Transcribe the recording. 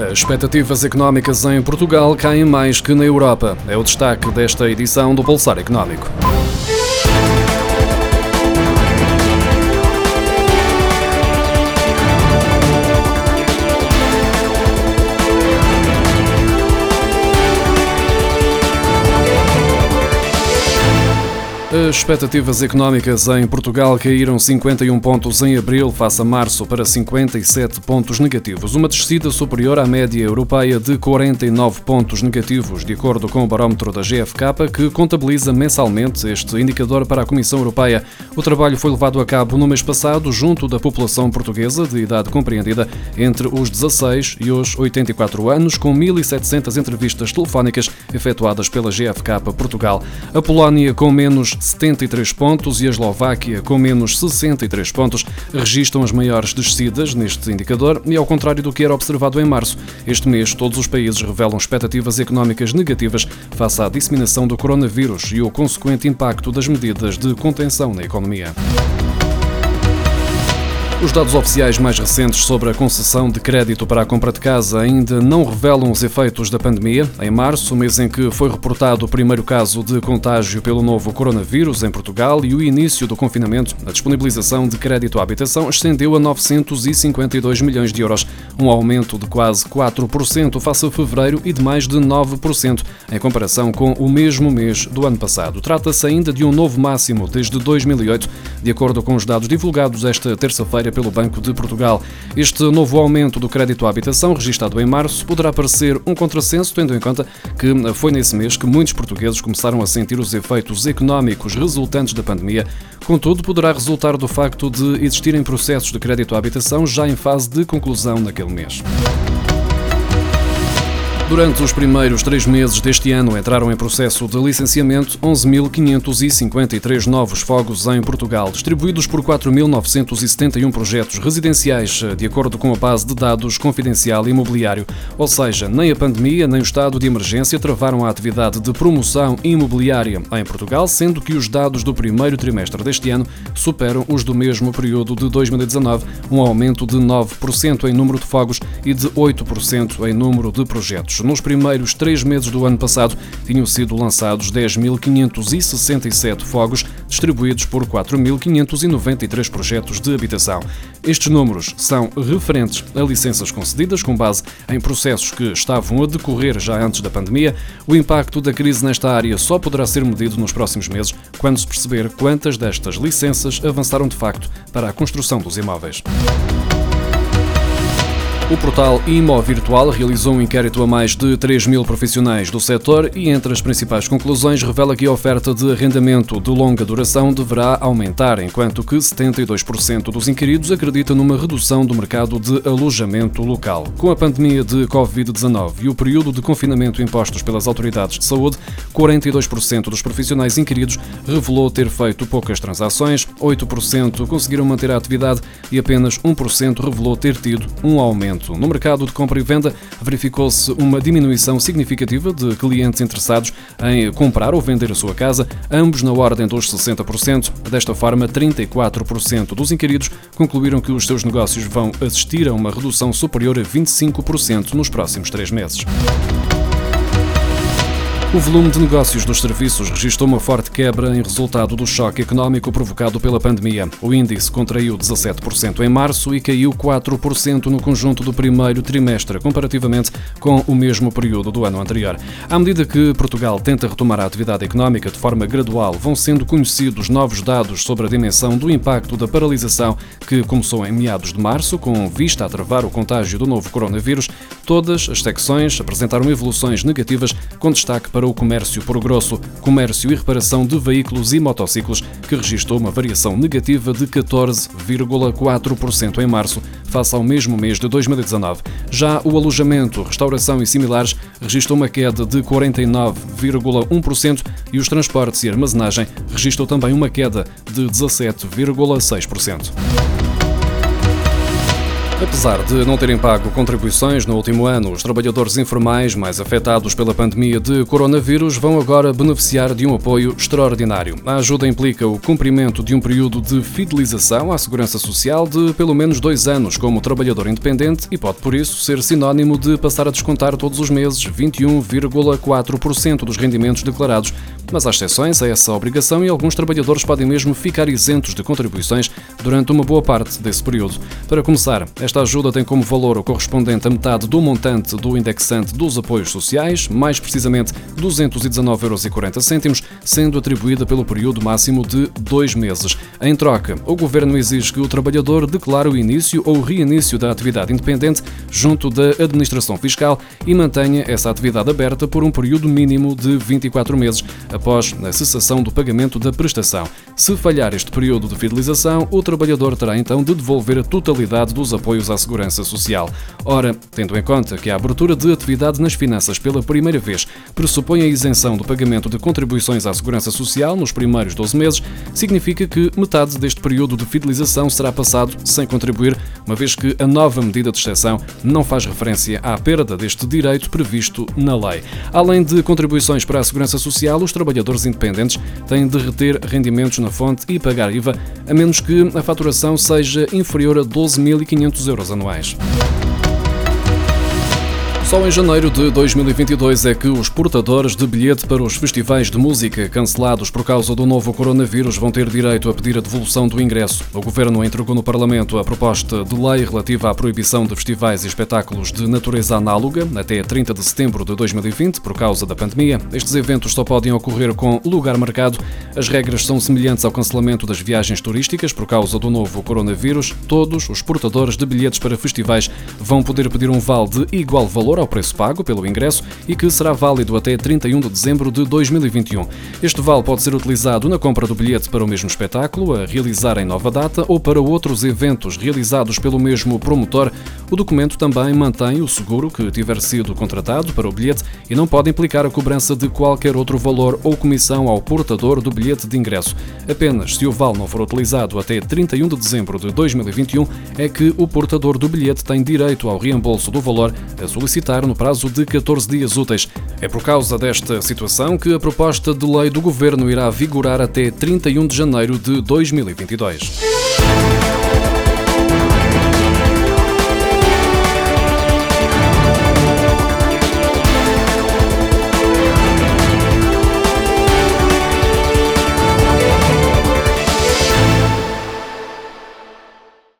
As expectativas económicas em Portugal caem mais que na Europa. É o destaque desta edição do Pulsar Económico. As expectativas económicas em Portugal caíram 51 pontos em abril, face a março, para 57 pontos negativos, uma descida superior à média europeia de 49 pontos negativos, de acordo com o barómetro da GFK, que contabiliza mensalmente este indicador para a Comissão Europeia. O trabalho foi levado a cabo no mês passado, junto da população portuguesa de idade compreendida entre os 16 e os 84 anos, com 1.700 entrevistas telefónicas efetuadas pela GFK Portugal. A Polónia, com menos 73 pontos e a Eslováquia, com menos 63 pontos, registram as maiores descidas neste indicador e, ao contrário do que era observado em março, este mês todos os países revelam expectativas económicas negativas face à disseminação do coronavírus e o consequente impacto das medidas de contenção na economia. Os dados oficiais mais recentes sobre a concessão de crédito para a compra de casa ainda não revelam os efeitos da pandemia. Em março, mês em que foi reportado o primeiro caso de contágio pelo novo coronavírus em Portugal e o início do confinamento, a disponibilização de crédito à habitação ascendeu a 952 milhões de euros, um aumento de quase 4% face a fevereiro e de mais de 9% em comparação com o mesmo mês do ano passado. Trata-se ainda de um novo máximo desde 2008, de acordo com os dados divulgados esta terça-feira pelo Banco de Portugal. Este novo aumento do crédito à habitação, registado em março, poderá parecer um contrassenso, tendo em conta que foi nesse mês que muitos portugueses começaram a sentir os efeitos económicos resultantes da pandemia. Contudo, poderá resultar do facto de existirem processos de crédito à habitação já em fase de conclusão naquele mês. Durante os primeiros três meses deste ano entraram em processo de licenciamento 11.553 novos fogos em Portugal, distribuídos por 4.971 projetos residenciais, de acordo com a base de dados confidencial imobiliário. Ou seja, nem a pandemia nem o estado de emergência travaram a atividade de promoção imobiliária em Portugal, sendo que os dados do primeiro trimestre deste ano superam os do mesmo período de 2019, um aumento de 9% em número de fogos e de 8% em número de projetos. Nos primeiros três meses do ano passado, tinham sido lançados 10.567 fogos, distribuídos por 4.593 projetos de habitação. Estes números são referentes a licenças concedidas com base em processos que estavam a decorrer já antes da pandemia. O impacto da crise nesta área só poderá ser medido nos próximos meses, quando se perceber quantas destas licenças avançaram de facto para a construção dos imóveis. O portal Imo Virtual realizou um inquérito a mais de 3 mil profissionais do setor e, entre as principais conclusões, revela que a oferta de arrendamento de longa duração deverá aumentar, enquanto que 72% dos inquiridos acreditam numa redução do mercado de alojamento local. Com a pandemia de Covid-19 e o período de confinamento impostos pelas autoridades de saúde, 42% dos profissionais inquiridos revelou ter feito poucas transações, 8% conseguiram manter a atividade e apenas 1% revelou ter tido um aumento no mercado de compra e venda, verificou-se uma diminuição significativa de clientes interessados em comprar ou vender a sua casa, ambos na ordem dos 60%. Desta forma, 34% dos inquiridos concluíram que os seus negócios vão assistir a uma redução superior a 25% nos próximos três meses. O volume de negócios dos serviços registrou uma forte quebra em resultado do choque económico provocado pela pandemia. O índice contraiu 17% em março e caiu 4% no conjunto do primeiro trimestre, comparativamente com o mesmo período do ano anterior. À medida que Portugal tenta retomar a atividade económica de forma gradual, vão sendo conhecidos novos dados sobre a dimensão do impacto da paralisação que começou em meados de março, com vista a travar o contágio do novo coronavírus. Todas as secções apresentaram evoluções negativas, com destaque para para o comércio por grosso, comércio e reparação de veículos e motociclos, que registrou uma variação negativa de 14,4% em março, face ao mesmo mês de 2019. Já o alojamento, restauração e similares registrou uma queda de 49,1% e os transportes e armazenagem registrou também uma queda de 17,6%. Apesar de não terem pago contribuições no último ano, os trabalhadores informais mais afetados pela pandemia de coronavírus vão agora beneficiar de um apoio extraordinário. A ajuda implica o cumprimento de um período de fidelização à Segurança Social de pelo menos dois anos como trabalhador independente e pode, por isso, ser sinónimo de passar a descontar todos os meses 21,4% dos rendimentos declarados. Mas há exceções a essa obrigação e alguns trabalhadores podem mesmo ficar isentos de contribuições durante uma boa parte desse período. Para começar, esta ajuda tem como valor o correspondente a metade do montante do indexante dos apoios sociais, mais precisamente 219,40 euros, sendo atribuída pelo período máximo de dois meses. Em troca, o Governo exige que o trabalhador declare o início ou reinício da atividade independente junto da Administração Fiscal e mantenha essa atividade aberta por um período mínimo de 24 meses após a cessação do pagamento da prestação. Se falhar este período de fidelização, o trabalhador terá então de devolver a totalidade dos apoios apoios à segurança social. Ora, tendo em conta que a abertura de atividade nas finanças pela primeira vez pressupõe a isenção do pagamento de contribuições à segurança social nos primeiros 12 meses, significa que metade deste período de fidelização será passado sem contribuir, uma vez que a nova medida de exceção não faz referência à perda deste direito previsto na lei. Além de contribuições para a segurança social, os trabalhadores independentes têm de reter rendimentos na fonte e pagar IVA, a menos que a faturação seja inferior a 12.500 euros anuais. Só em janeiro de 2022 é que os portadores de bilhete para os festivais de música cancelados por causa do novo coronavírus vão ter direito a pedir a devolução do ingresso. O governo entregou no Parlamento a proposta de lei relativa à proibição de festivais e espetáculos de natureza análoga até 30 de setembro de 2020 por causa da pandemia. Estes eventos só podem ocorrer com lugar marcado. As regras são semelhantes ao cancelamento das viagens turísticas por causa do novo coronavírus. Todos os portadores de bilhetes para festivais vão poder pedir um vale de igual valor ao preço pago pelo ingresso e que será válido até 31 de dezembro de 2021. Este vale pode ser utilizado na compra do bilhete para o mesmo espetáculo, a realizar em nova data ou para outros eventos realizados pelo mesmo promotor. O documento também mantém o seguro que tiver sido contratado para o bilhete e não pode implicar a cobrança de qualquer outro valor ou comissão ao portador do bilhete de ingresso. Apenas se o vale não for utilizado até 31 de dezembro de 2021 é que o portador do bilhete tem direito ao reembolso do valor a solicitar no prazo de 14 dias úteis. É por causa desta situação que a proposta de lei do Governo irá vigorar até 31 de janeiro de 2022.